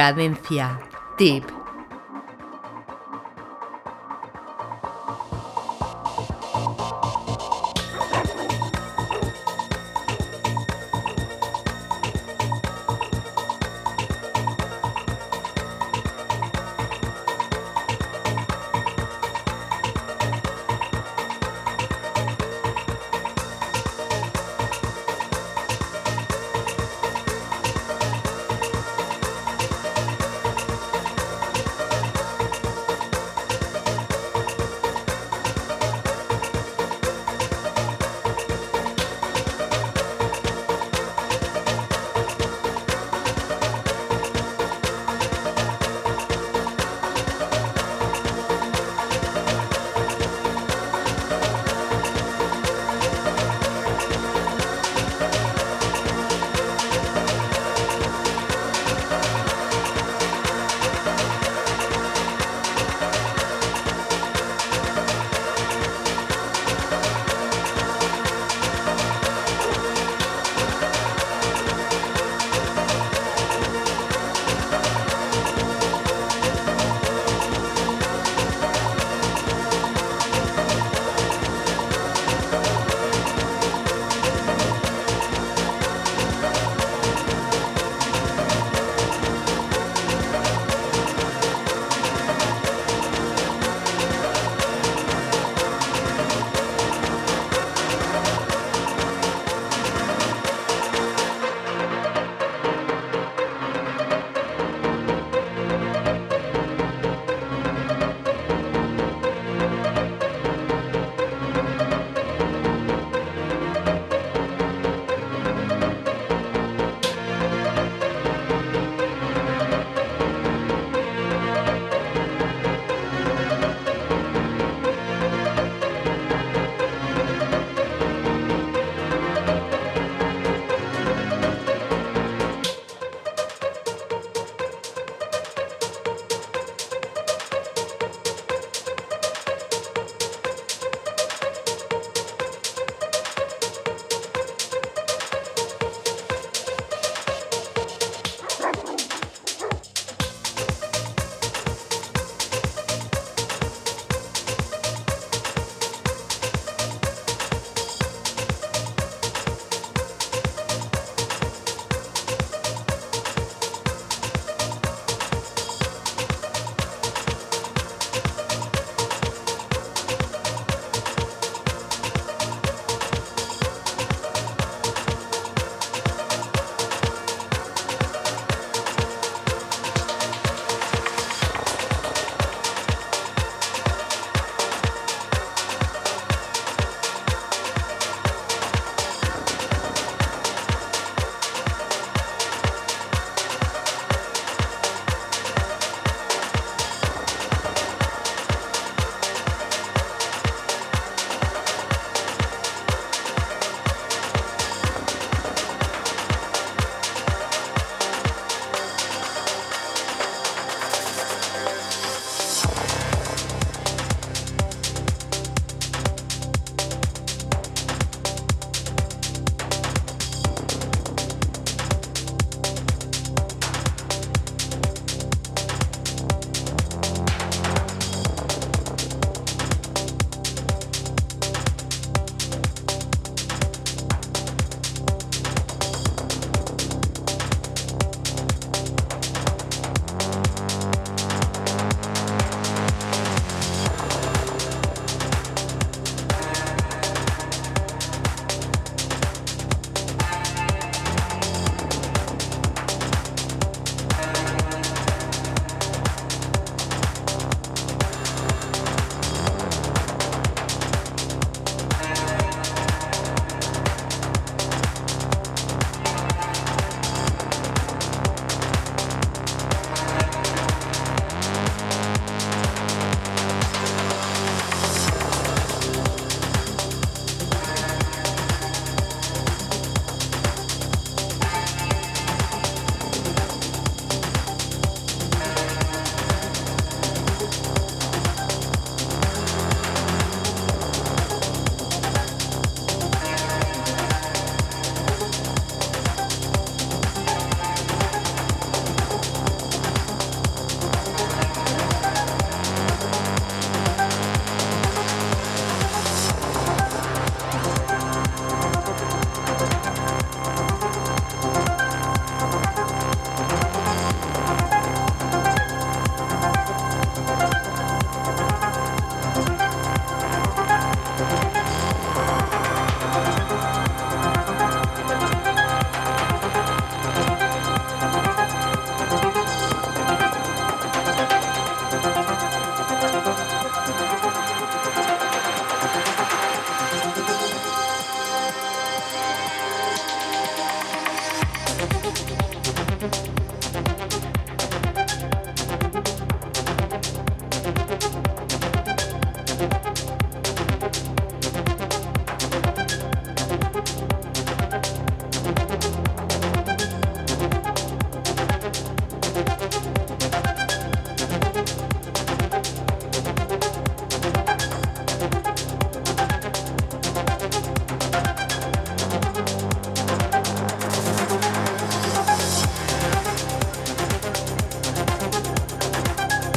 Cadencia. Tip.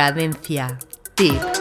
Cadencia. Tip.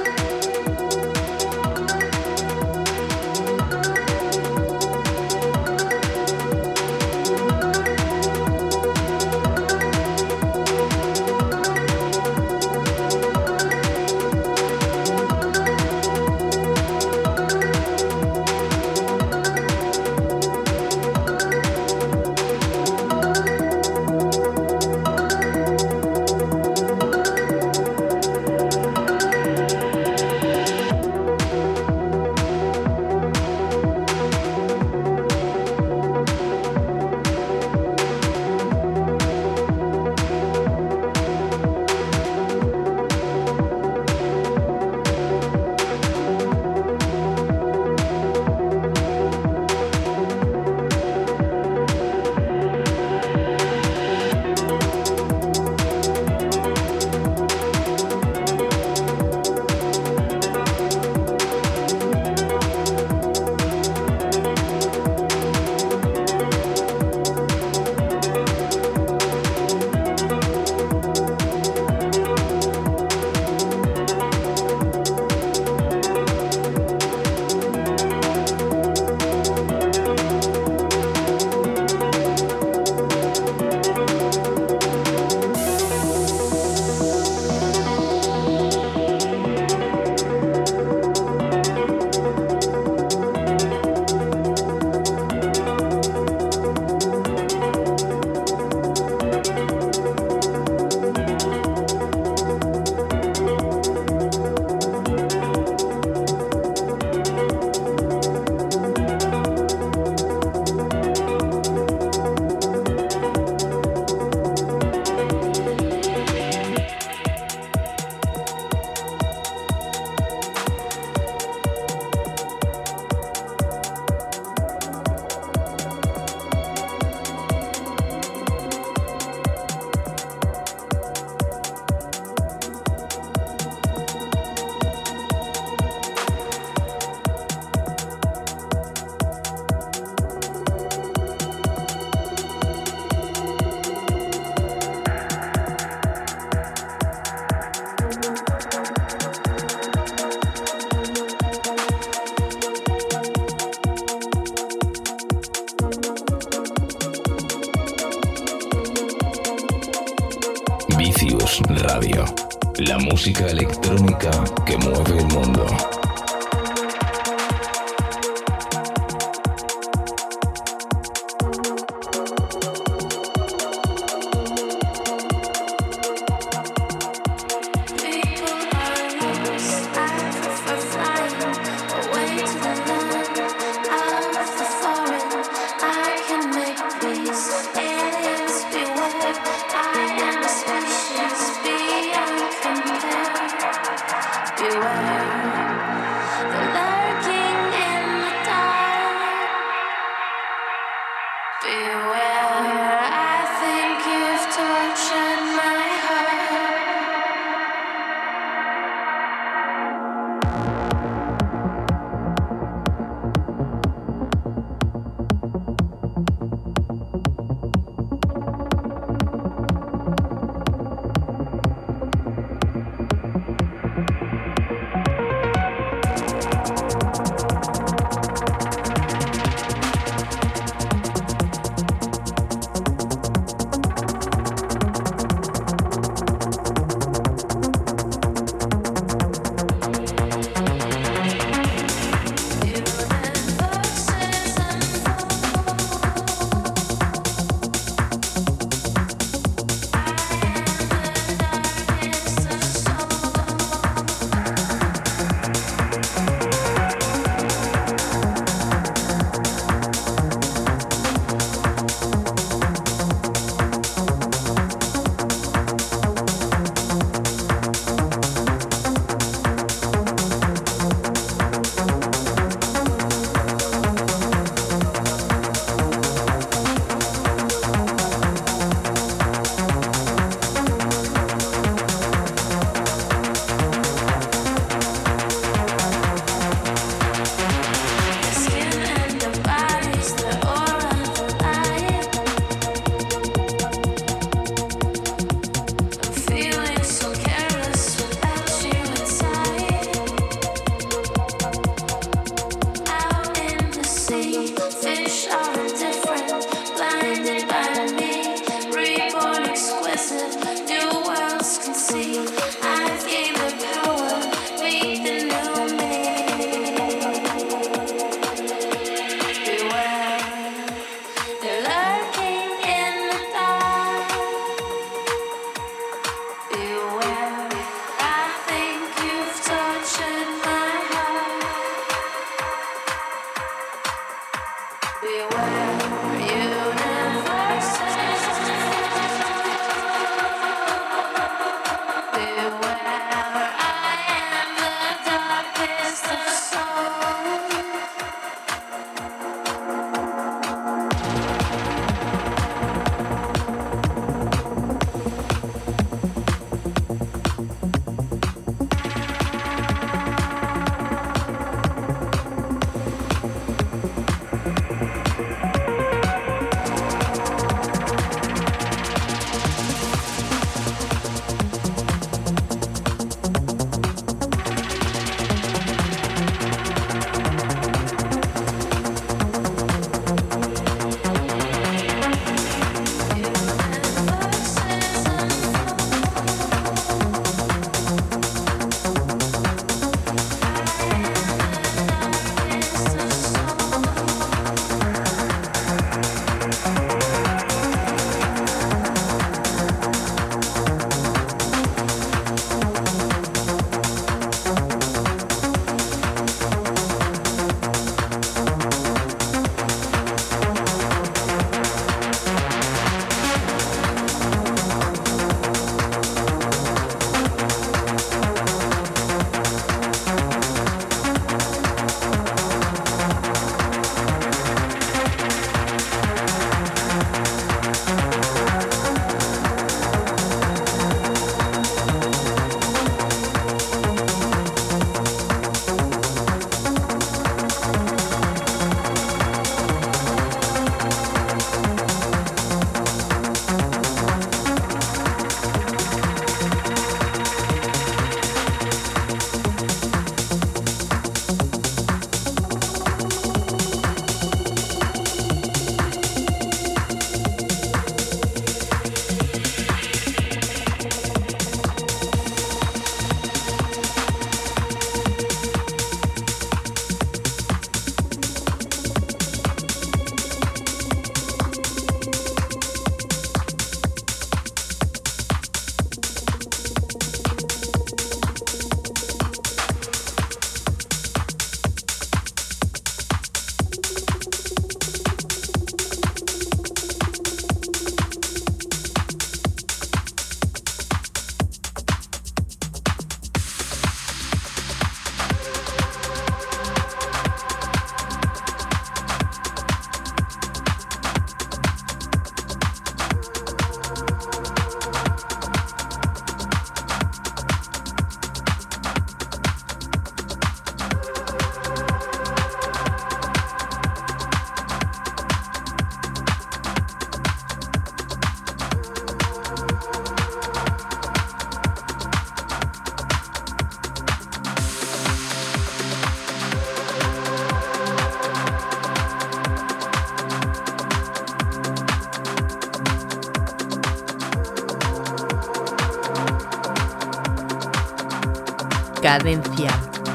Cadencia.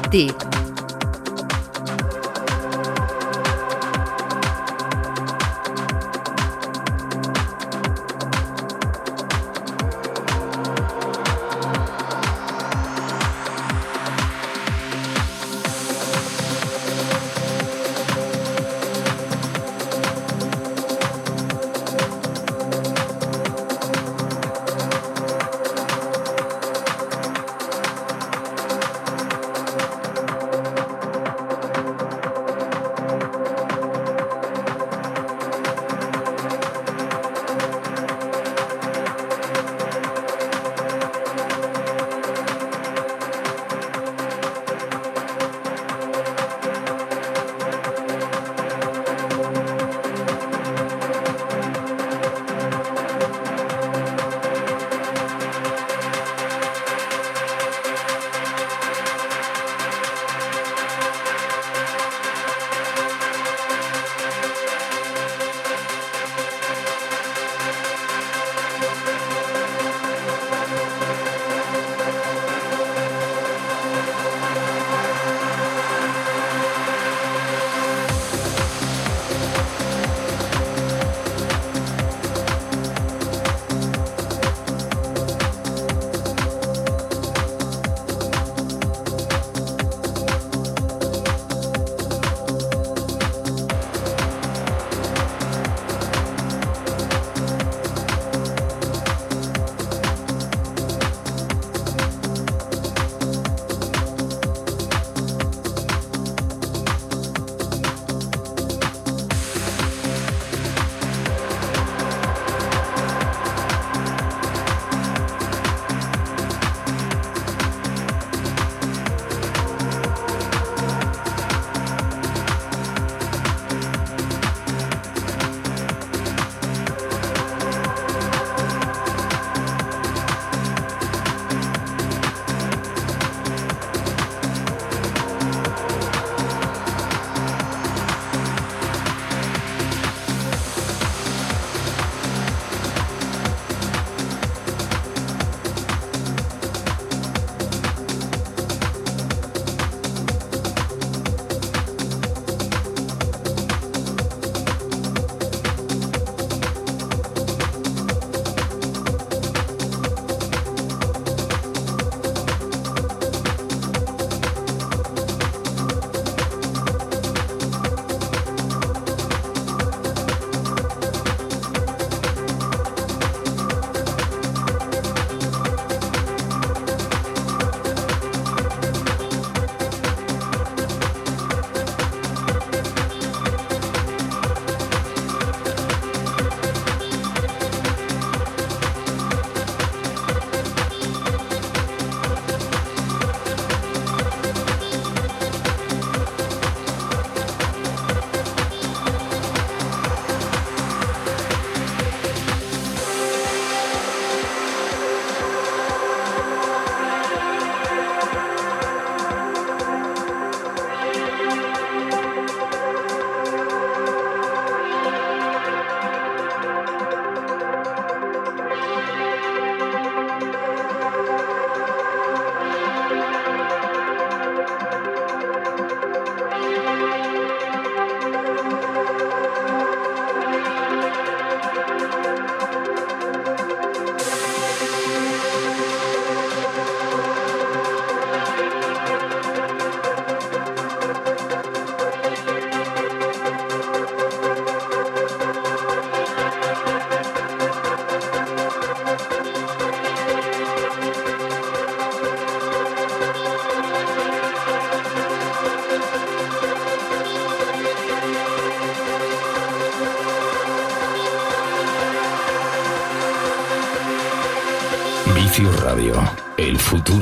Tip.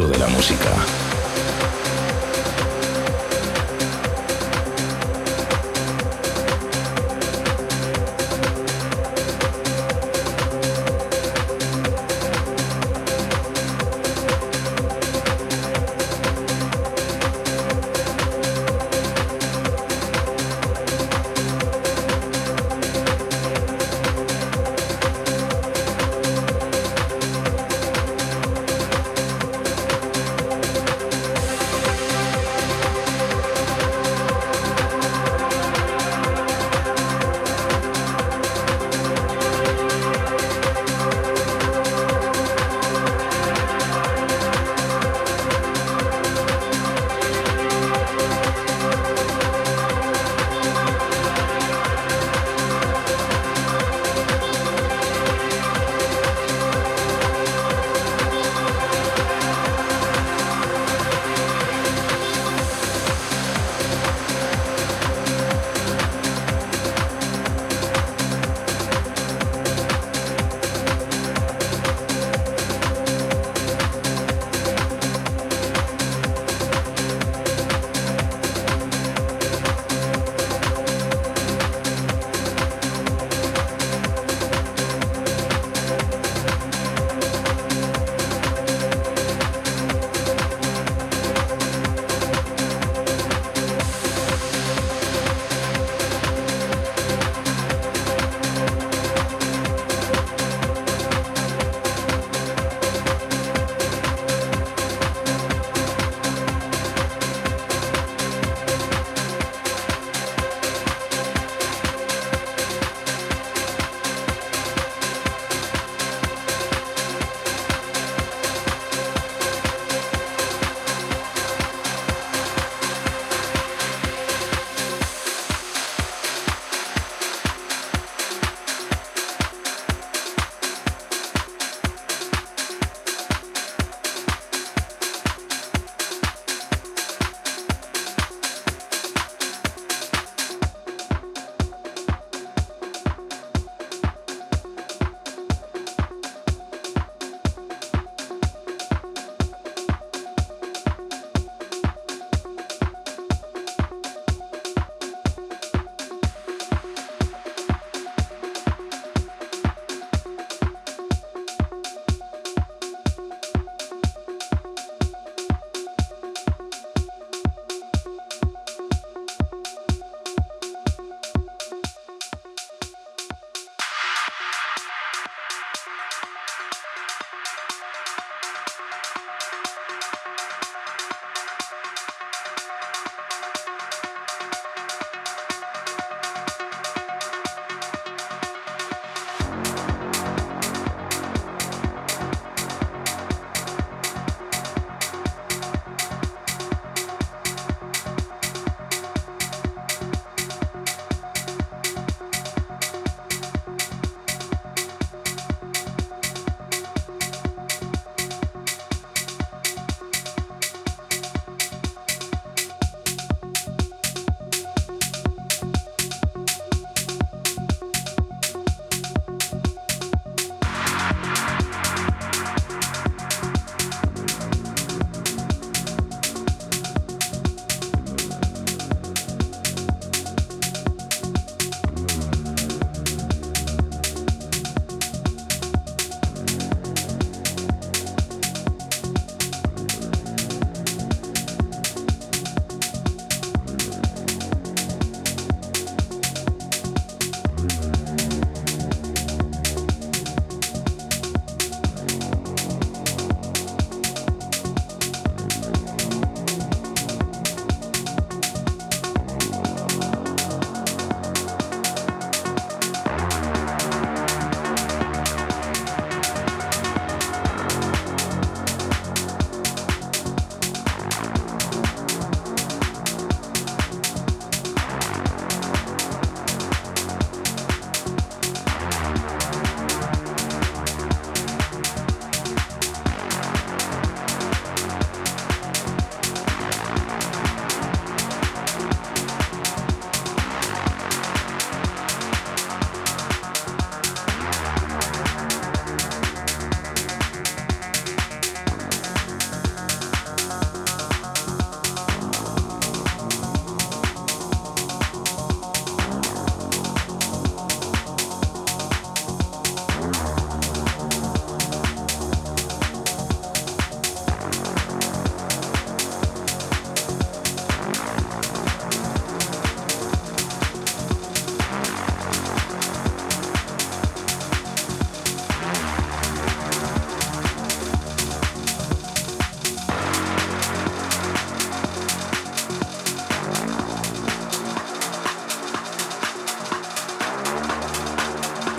De la música.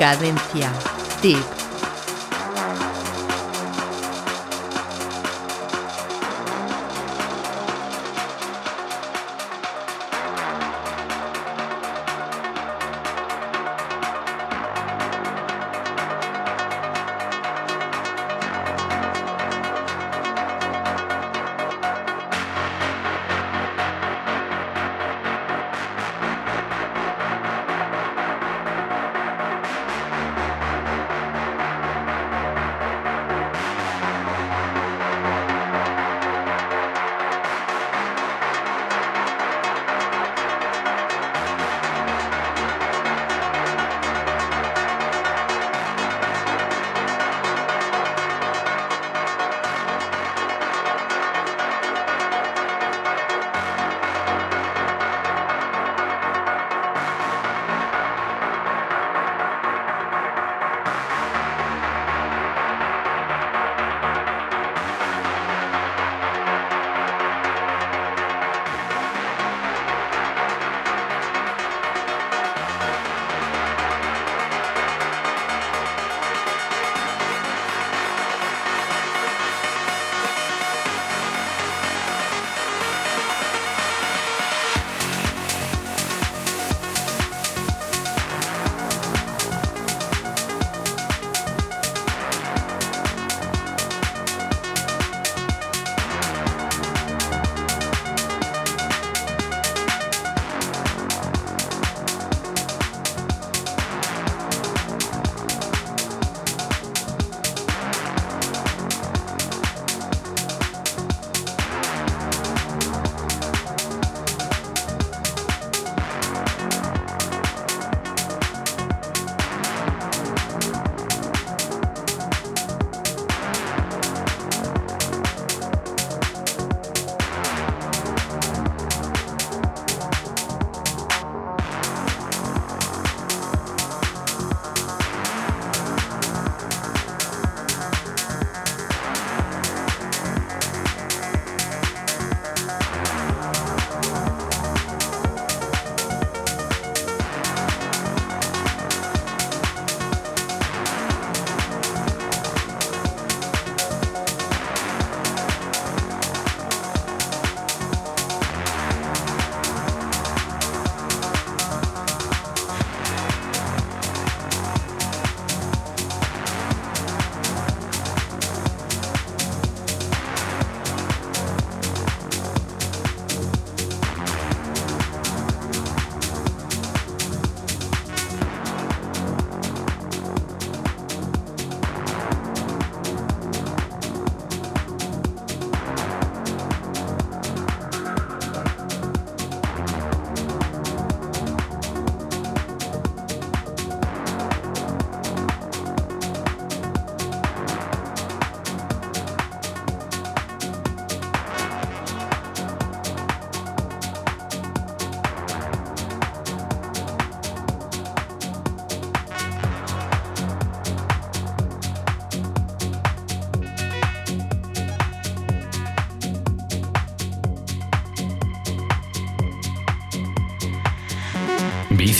Cadencia. Tip.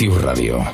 Radio.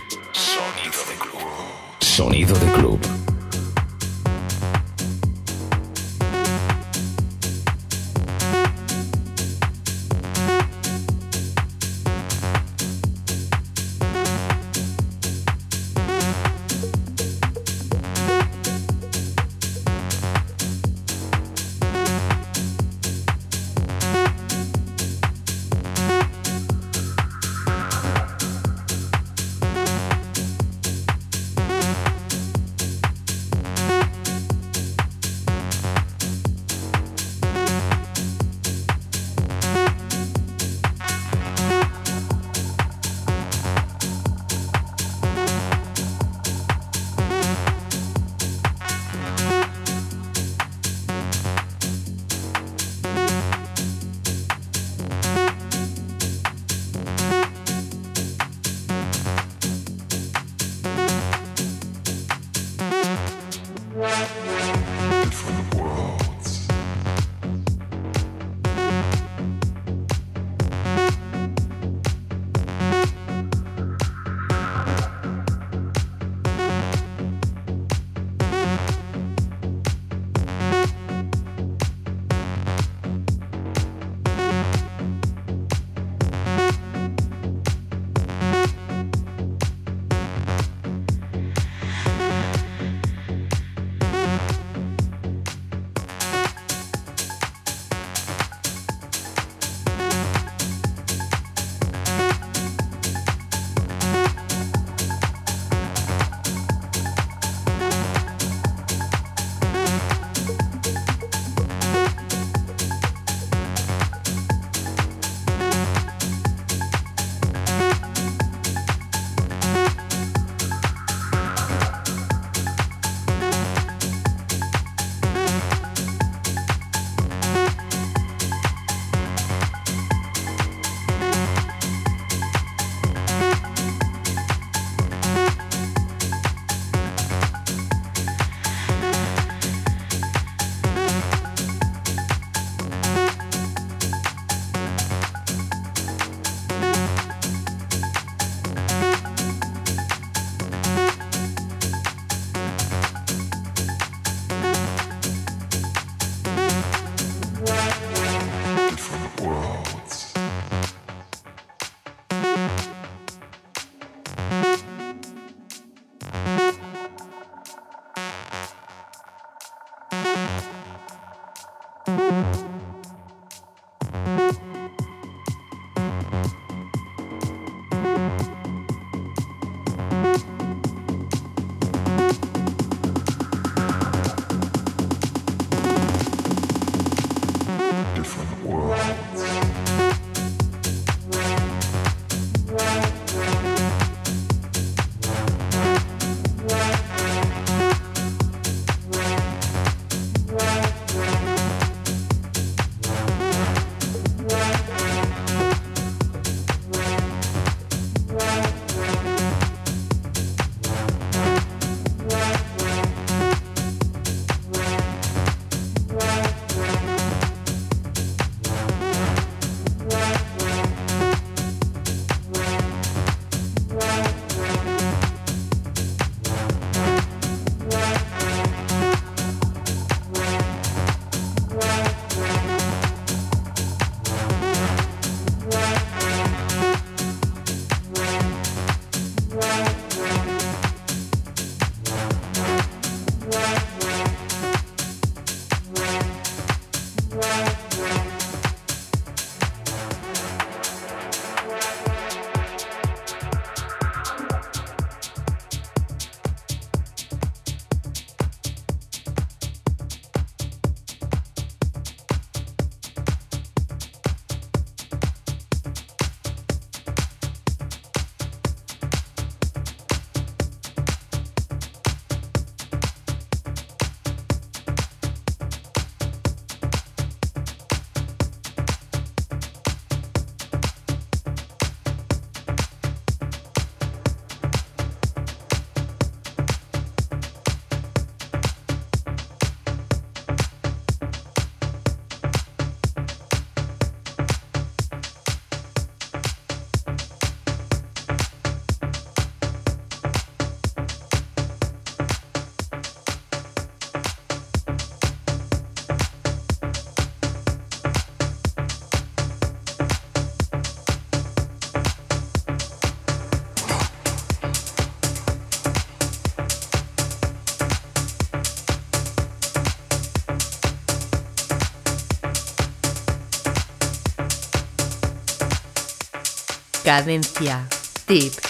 Cadencia. Tip.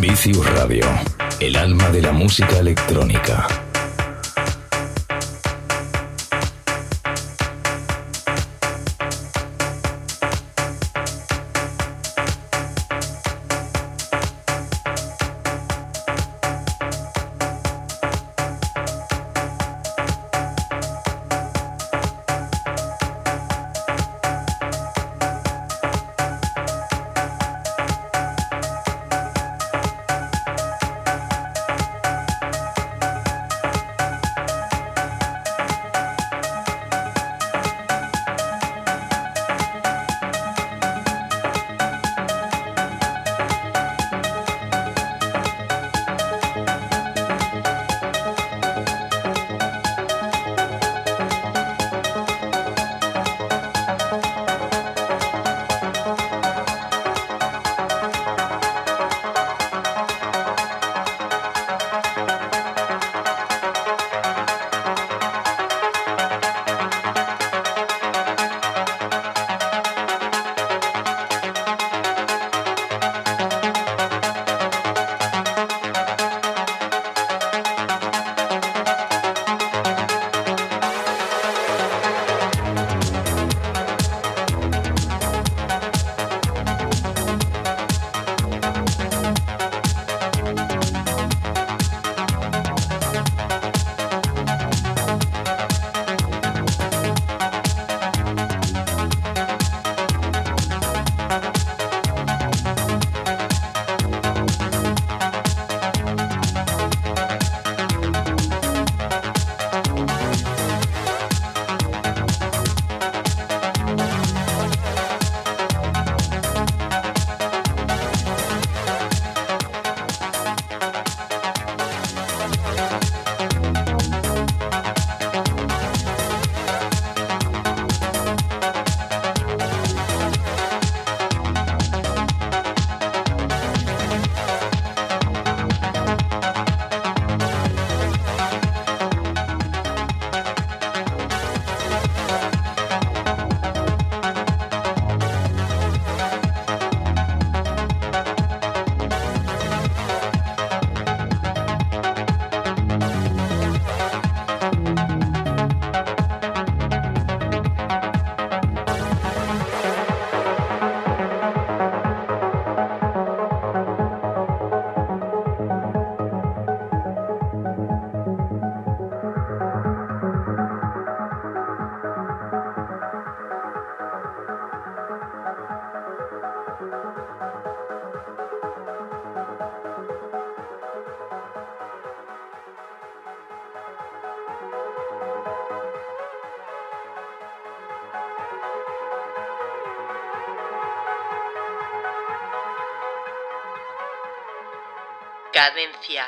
Vicius Radio, el alma de la música electrónica. Cadencia.